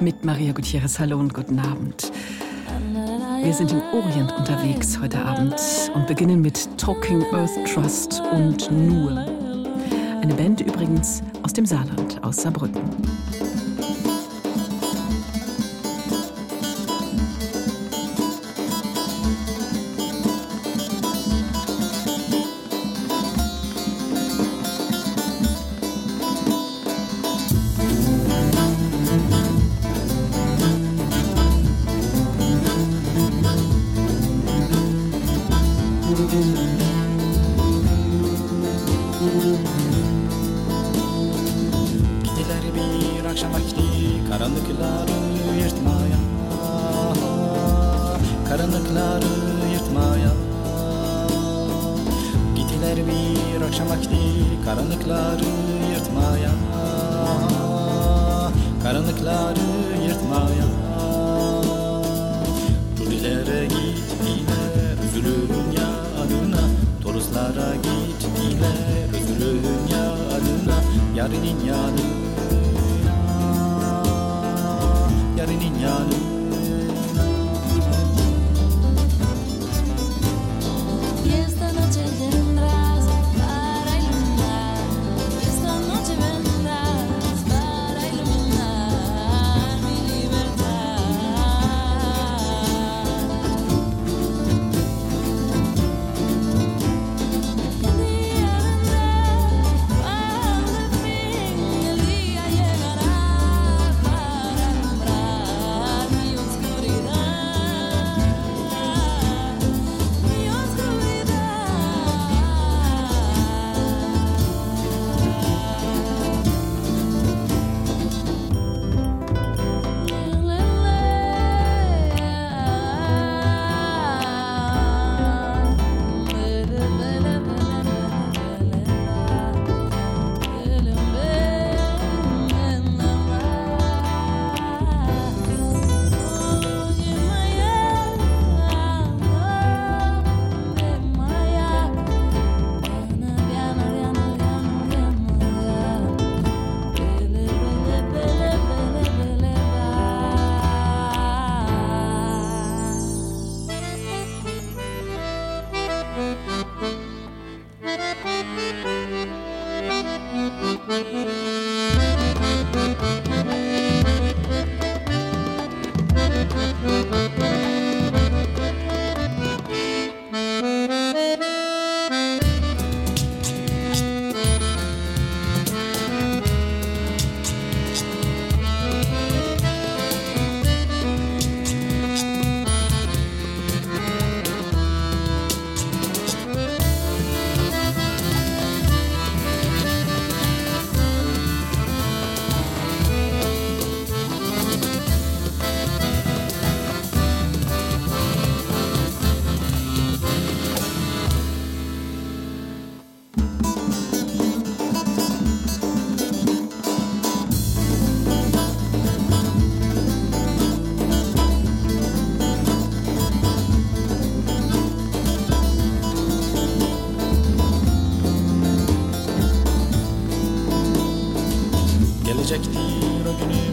mit Maria Gutierrez. Hallo und guten Abend. Wir sind im Orient unterwegs heute Abend und beginnen mit Talking Earth Trust und Nur. Eine Band übrigens aus dem Saarland, aus Saarbrücken. çekti rögünü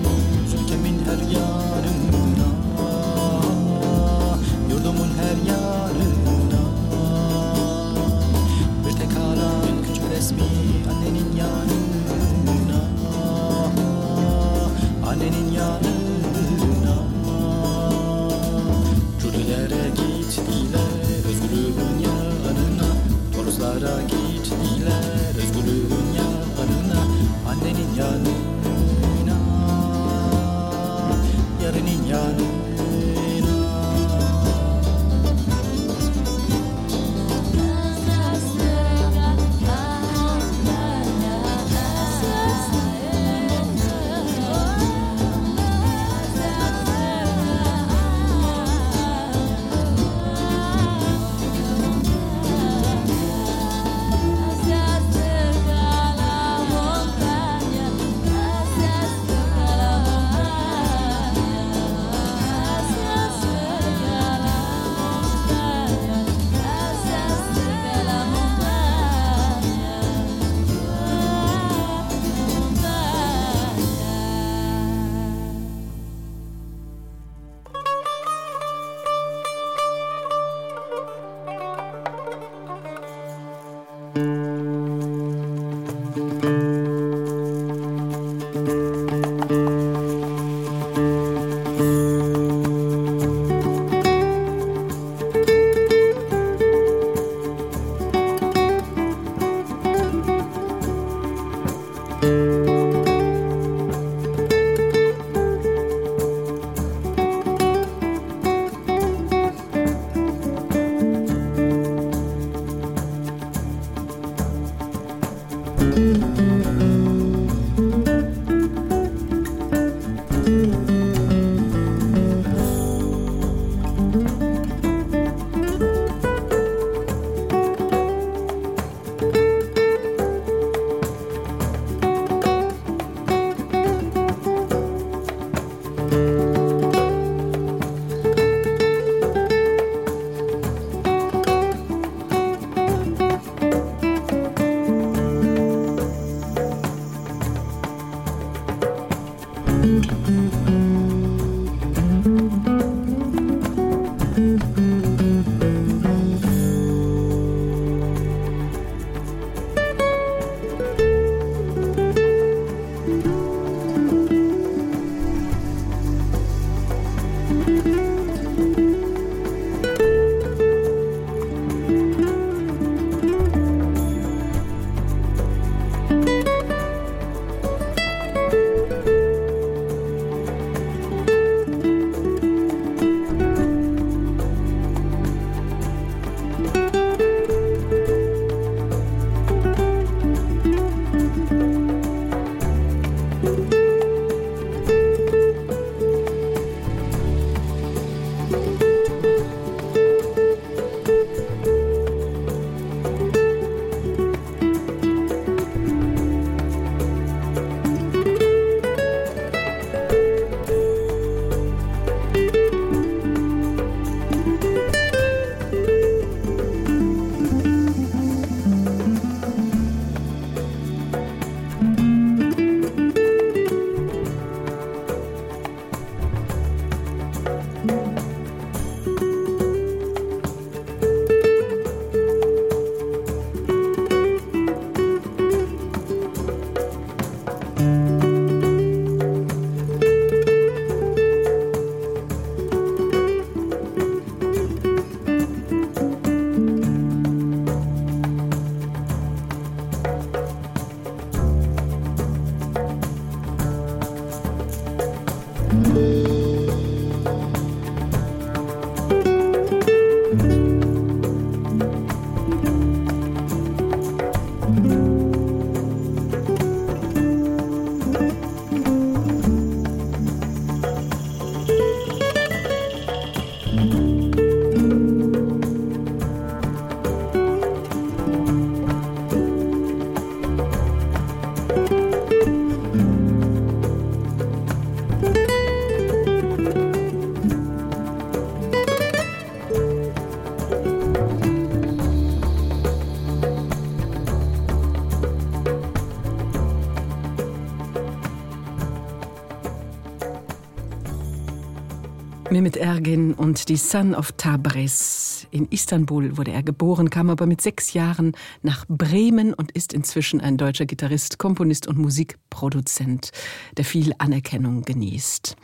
Ergin und die Son of Tabriz. In Istanbul wurde er geboren, kam aber mit sechs Jahren nach Bremen und ist inzwischen ein deutscher Gitarrist, Komponist und Musikproduzent, der viel Anerkennung genießt.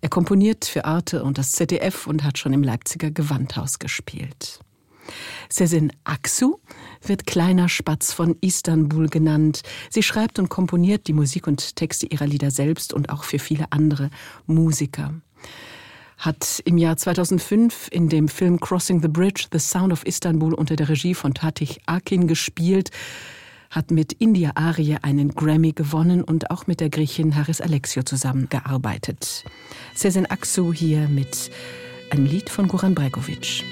Er komponiert für Arte und das ZDF und hat schon im Leipziger Gewandhaus gespielt. Sezen Aksu wird kleiner Spatz von Istanbul genannt. Sie schreibt und komponiert die Musik und Texte ihrer Lieder selbst und auch für viele andere Musiker hat im Jahr 2005 in dem Film Crossing the Bridge The Sound of Istanbul unter der Regie von Tatich Akin gespielt, hat mit India Arie einen Grammy gewonnen und auch mit der Griechin Haris Alexio zusammengearbeitet. Sezen Aksu hier mit einem Lied von Goran Bregovic.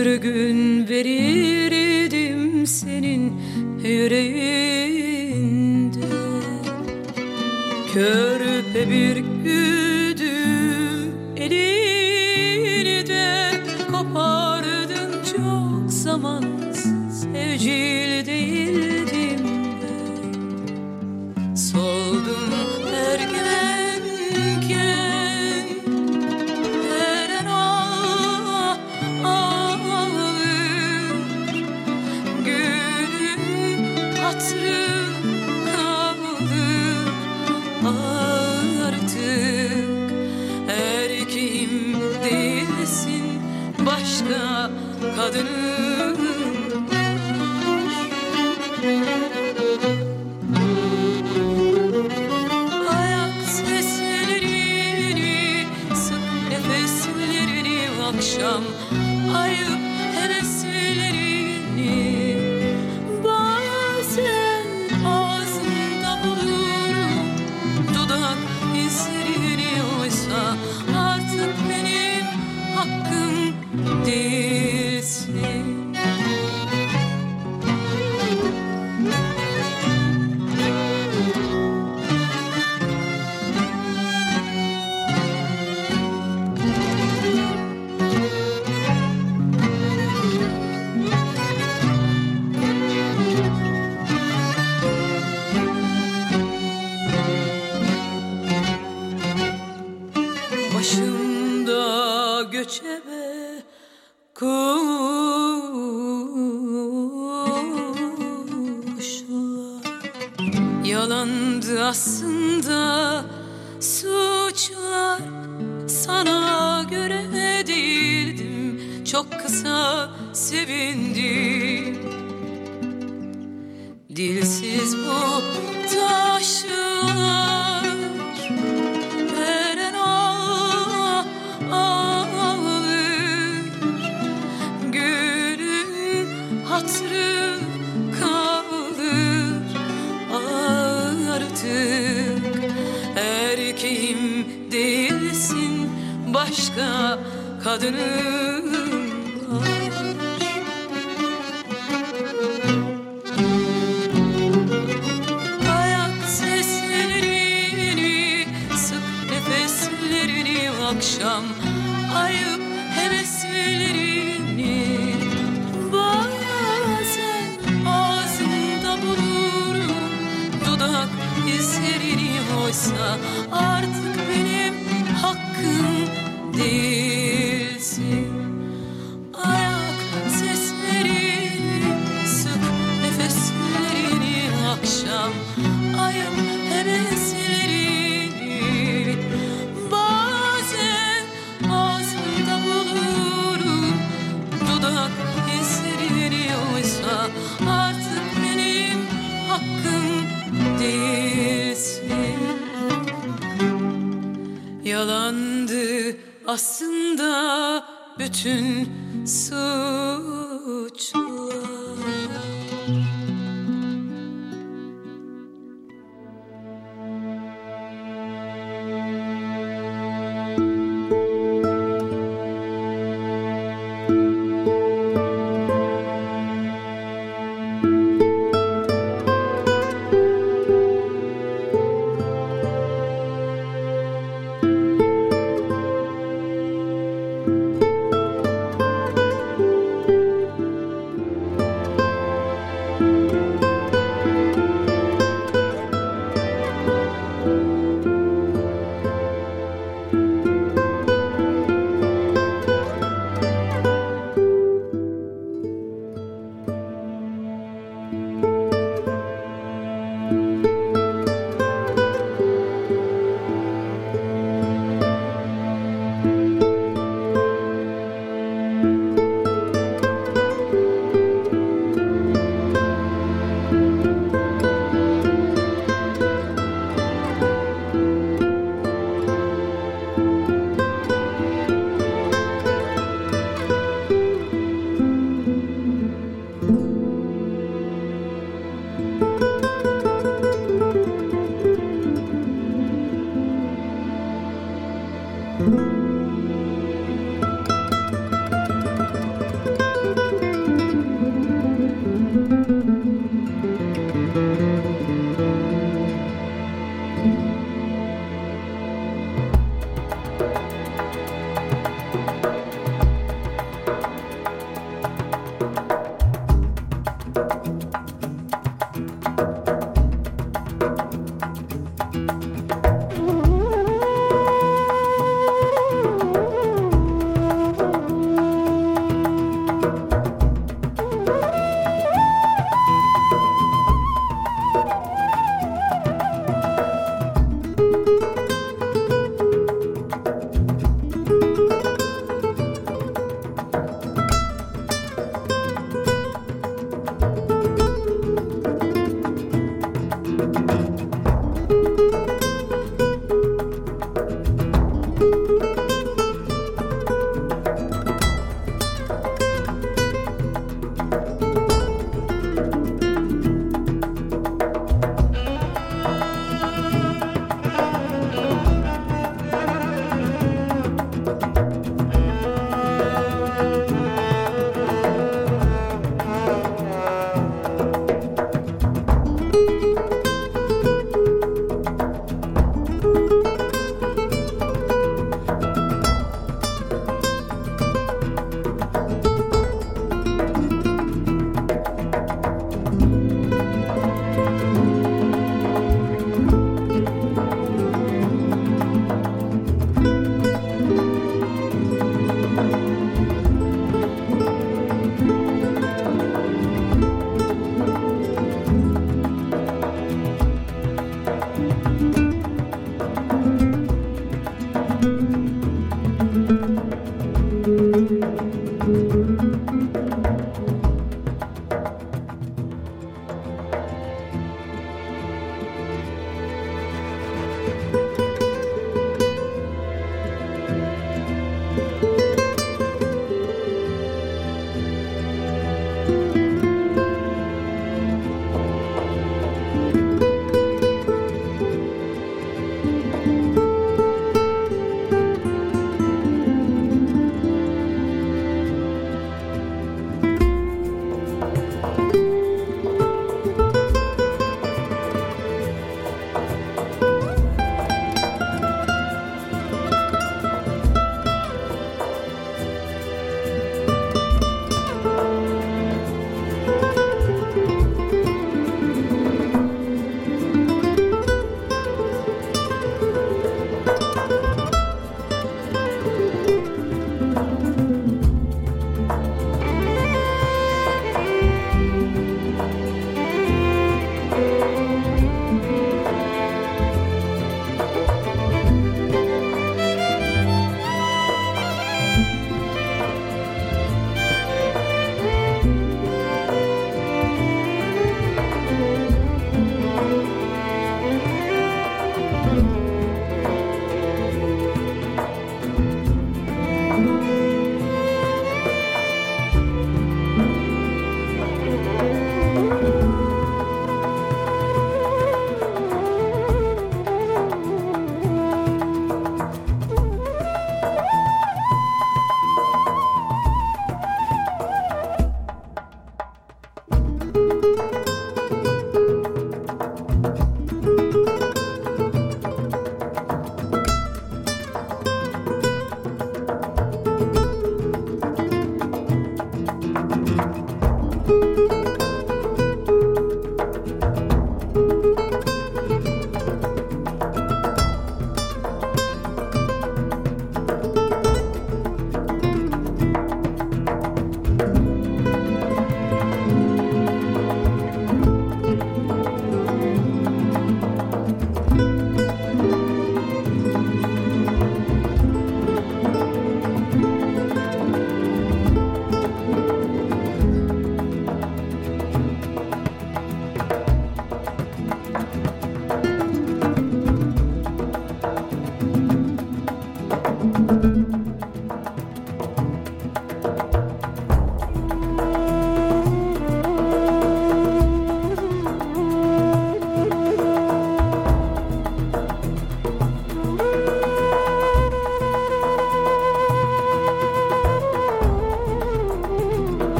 Sürgün verirdim senin yüreğinde. Körpe bir güdü elini ayım heveslerini Bazen ağzımda bulurum. Dudak hislerini artık benim hakkım değilsin. Yalandı aslında bütün suç.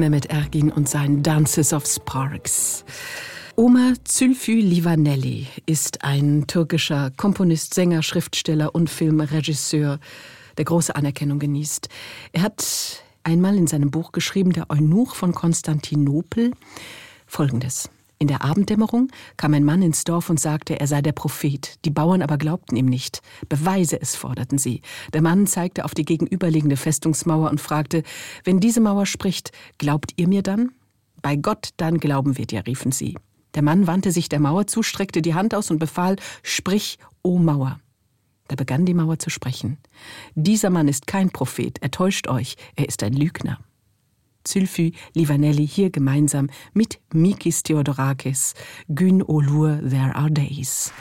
Mehmet Ergin und sein Dances of Sparks. Oma Zülfü Livaneli ist ein türkischer Komponist, Sänger, Schriftsteller und Filmregisseur, der große Anerkennung genießt. Er hat einmal in seinem Buch geschrieben, der Eunuch von Konstantinopel, folgendes. In der Abenddämmerung kam ein Mann ins Dorf und sagte, er sei der Prophet. Die Bauern aber glaubten ihm nicht. Beweise es, forderten sie. Der Mann zeigte auf die gegenüberliegende Festungsmauer und fragte, wenn diese Mauer spricht, glaubt ihr mir dann? Bei Gott dann glauben wir dir, riefen sie. Der Mann wandte sich der Mauer zu, streckte die Hand aus und befahl, sprich, o Mauer. Da begann die Mauer zu sprechen. Dieser Mann ist kein Prophet, er täuscht euch, er ist ein Lügner. Zülfü Livanelli hier gemeinsam mit Mikis Theodorakis, Gün Olur There Are Days.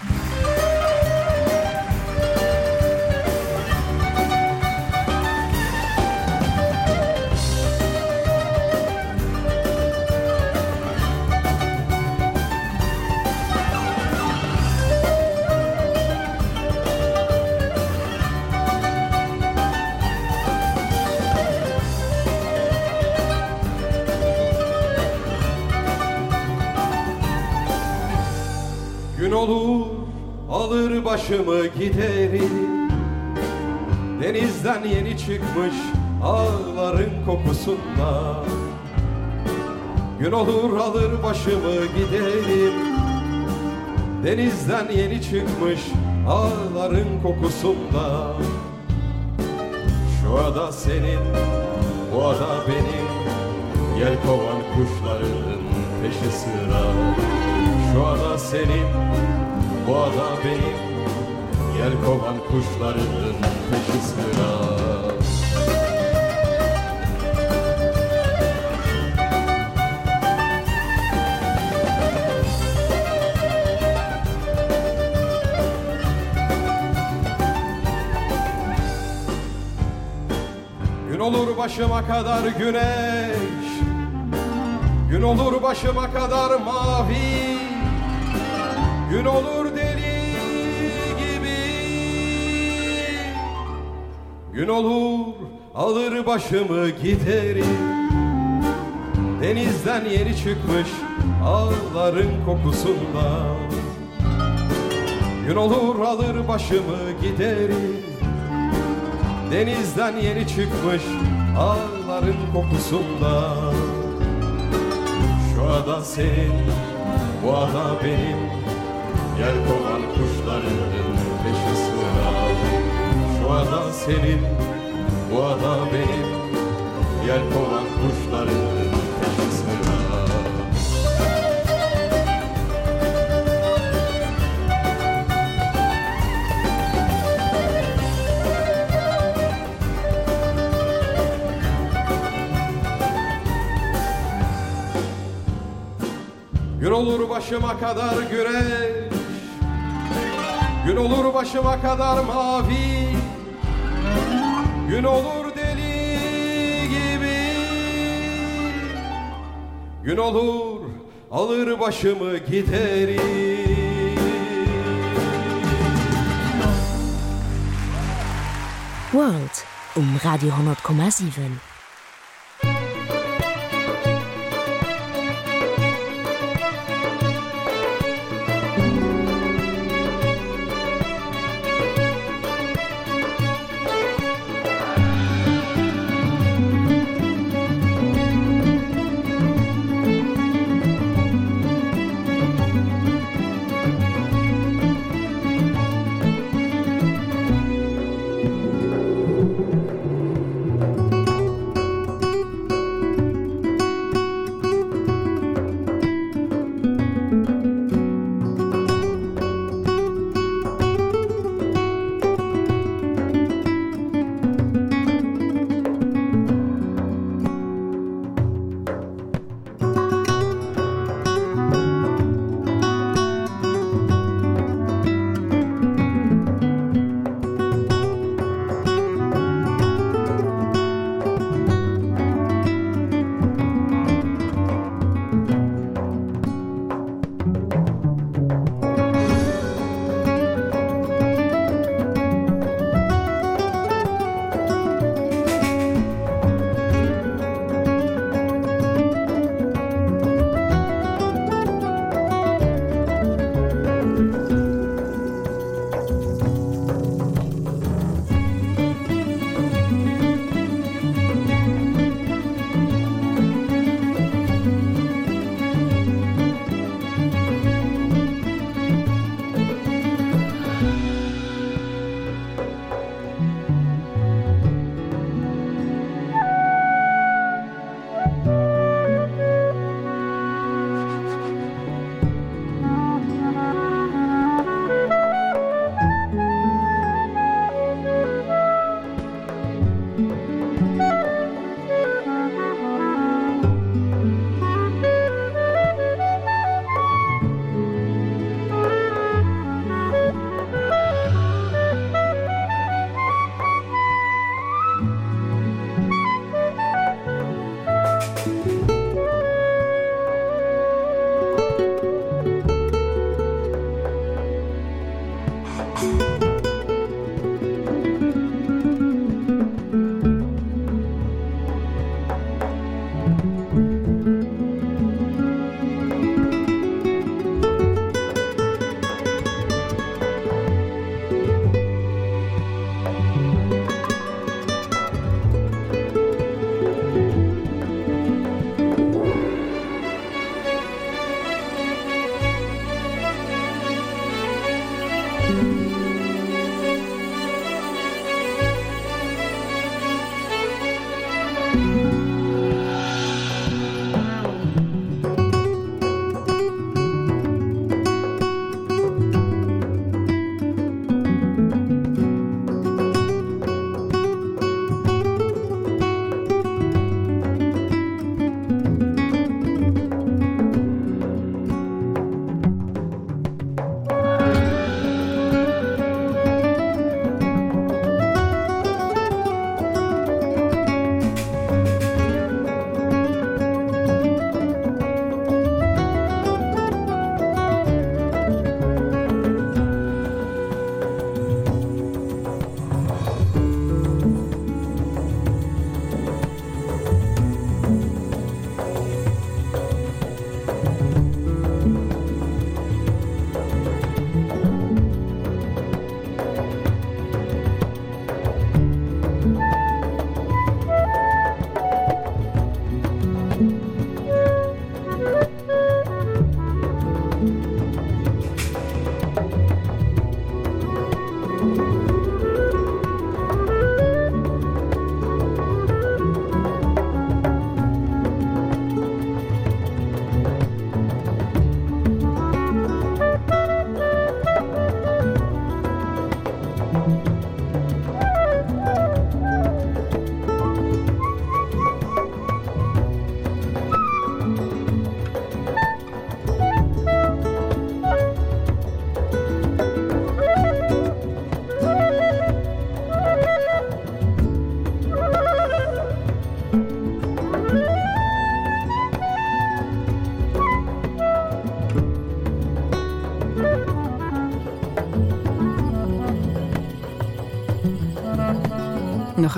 Gün olur alır başımı giderim Denizden yeni çıkmış ağların kokusunda. Gün olur alır başımı giderim Denizden yeni çıkmış ağların kokusunda. Şu ada senin, bu ada benim. Yel kovan kuşların peşi sıra Şu ada senin, bu ada benim. Yel kovan kuşların peşi sıra Gün olur başıma kadar güneş. Gün olur başıma kadar mavi Gün olur deli gibi. Gün olur alır başımı giderim Denizden yeni çıkmış ağların kokusunda. Gün olur alır başımı giderim Denizden yeni çıkmış ağların kokusunda. Şu ada senin, bu ada benim Yer kovan kuşların peşi sıra Şu ada senin, bu ada benim. Yer kovan kuşların peşi Gün olur başıma kadar güneş Gün olur başıma kadar mavi. Gün olur deli gibi. Gün olur alır başımı giderim World um Radio 10,7.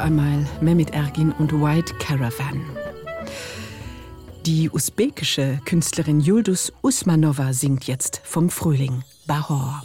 Einmal Mehmet Ergin und White Caravan. Die usbekische Künstlerin Yuldus Usmanova singt jetzt vom Frühling Bahor.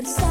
but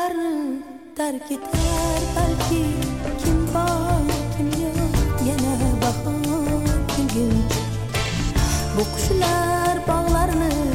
Yolları terk eder belki Kim var kim yok? Yine bahar bir gün. Bu kuşlar bağlarını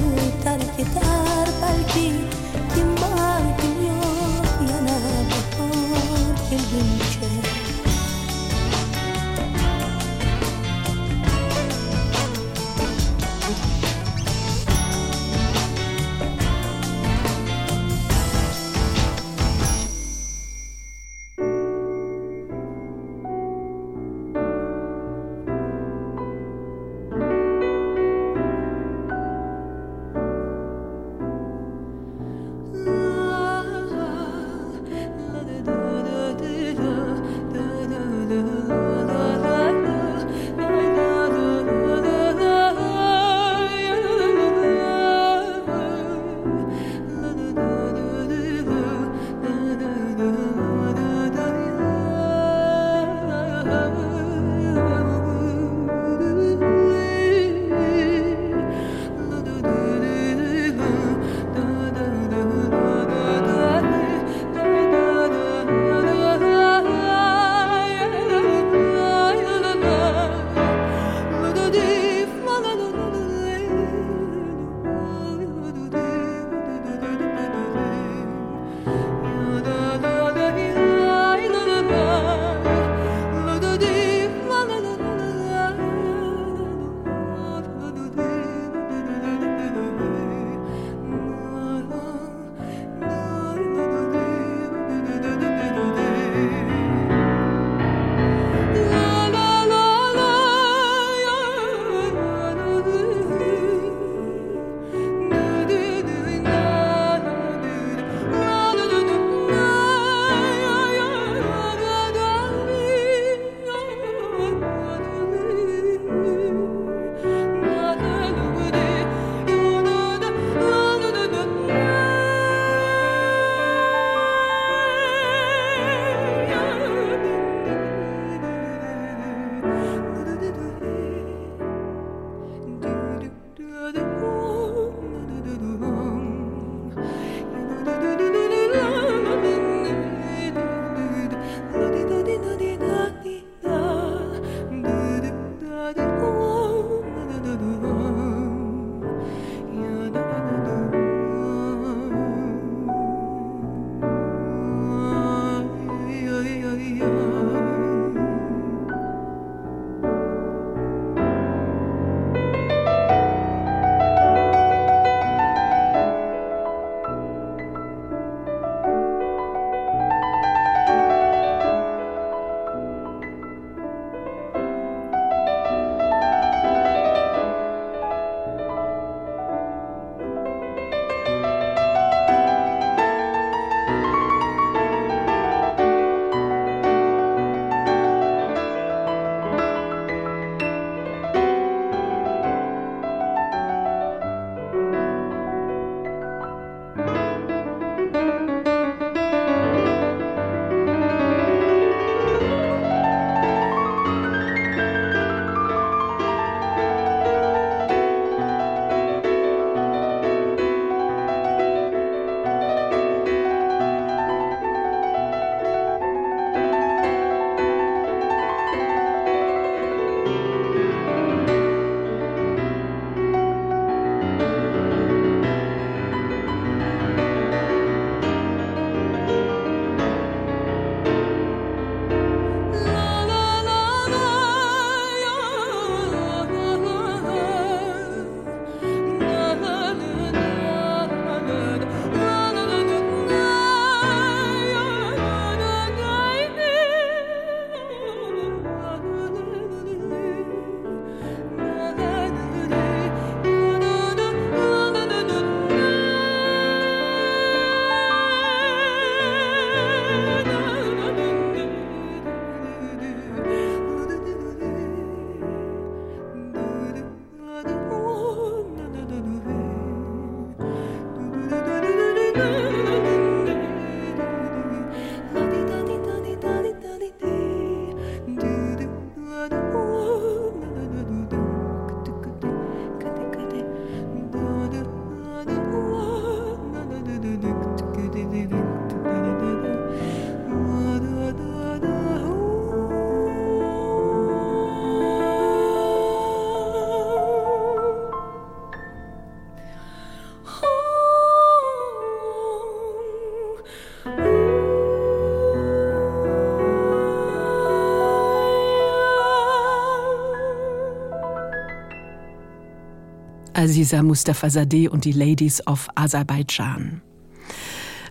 Aziza Mustafazadeh und die Ladies of Aserbaidschan.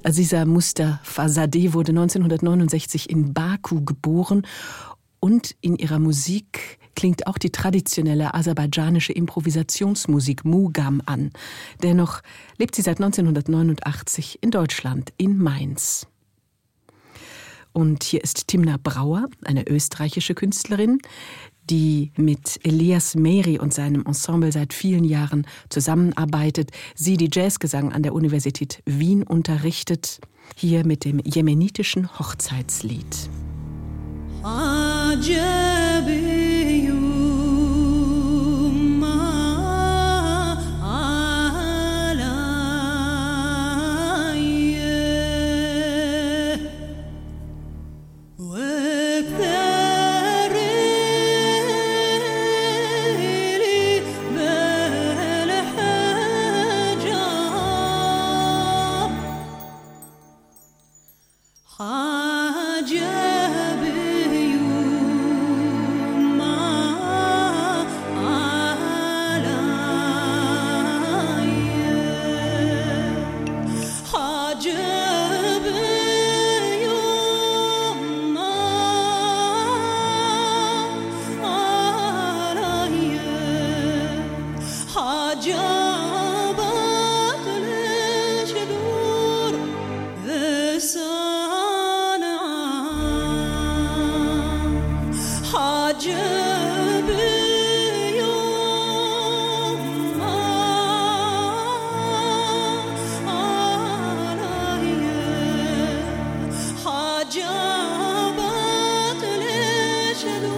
Aziza Mustafazadeh wurde 1969 in Baku geboren und in ihrer Musik klingt auch die traditionelle aserbaidschanische Improvisationsmusik Mugam an. Dennoch lebt sie seit 1989 in Deutschland, in Mainz. Und hier ist Timna Brauer, eine österreichische Künstlerin, die mit Elias Meri und seinem Ensemble seit vielen Jahren zusammenarbeitet, sie die Jazzgesang an der Universität Wien unterrichtet, hier mit dem jemenitischen Hochzeitslied. shadow.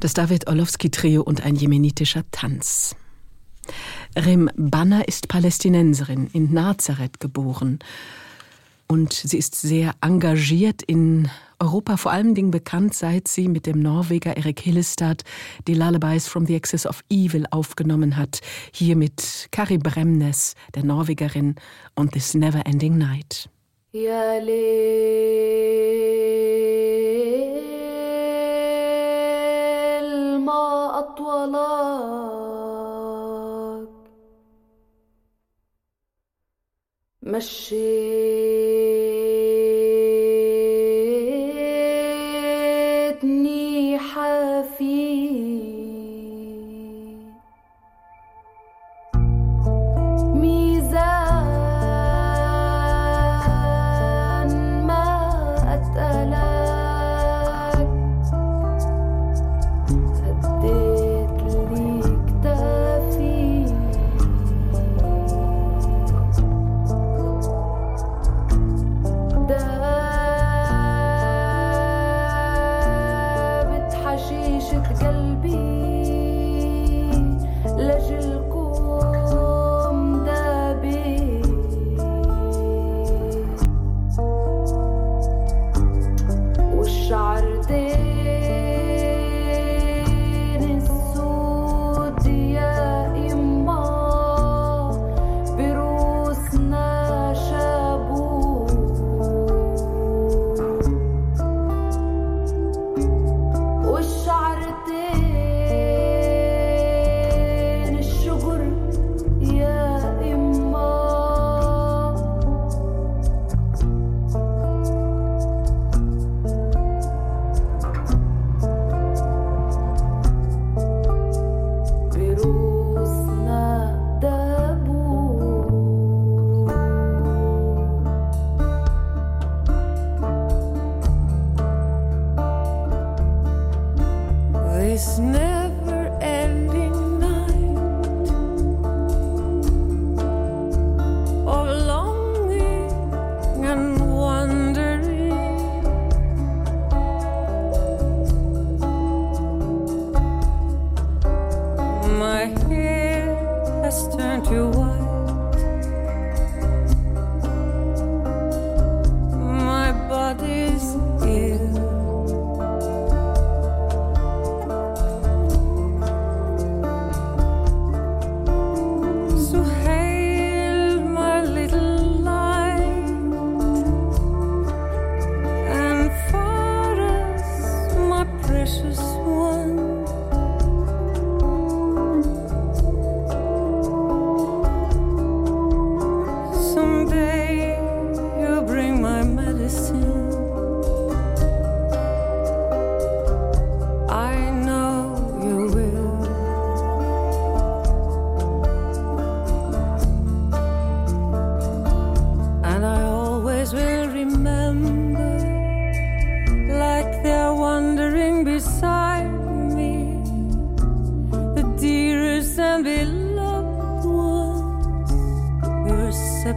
Das David Orlowski Trio und ein jemenitischer Tanz. Rem Banner ist Palästinenserin, in Nazareth geboren. Und sie ist sehr engagiert in Europa, vor allen Dingen bekannt, seit sie mit dem Norweger Erik Hillestad die Lullabies from the Axis of Evil aufgenommen hat. Hier mit Kari Bremnes, der Norwegerin, und This Never Ending Night. Ja, مشيت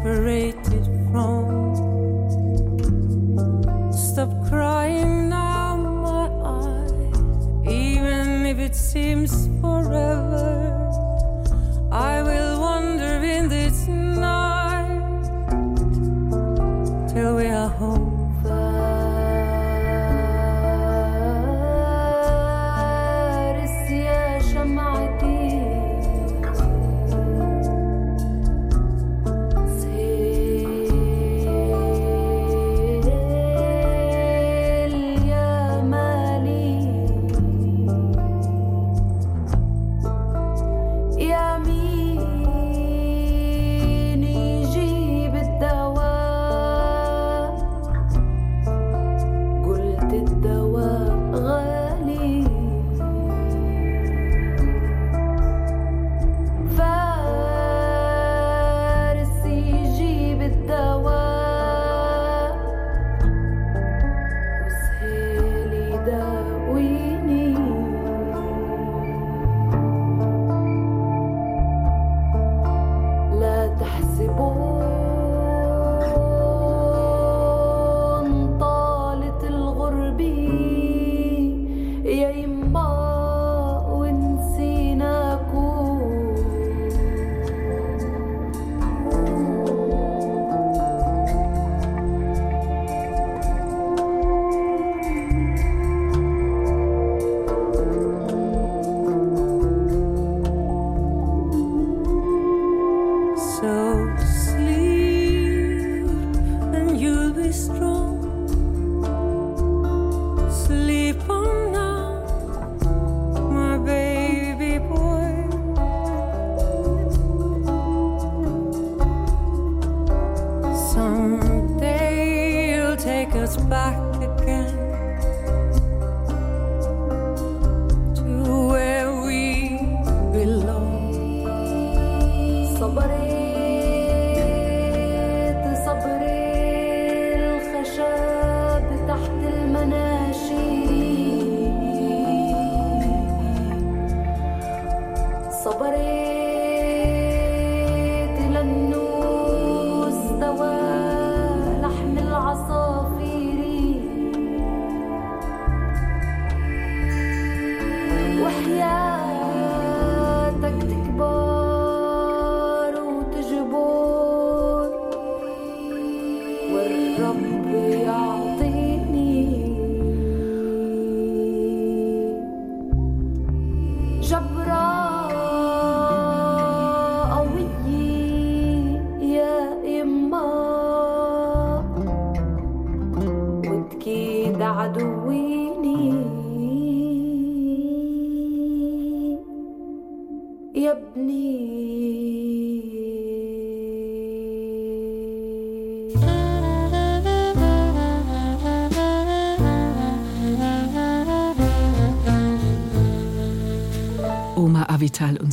separated from. Stop crying now, my eyes, even if it seems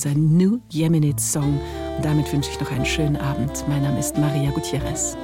unser New Yemenite Song. Und damit wünsche ich noch einen schönen Abend. Mein Name ist Maria Gutierrez.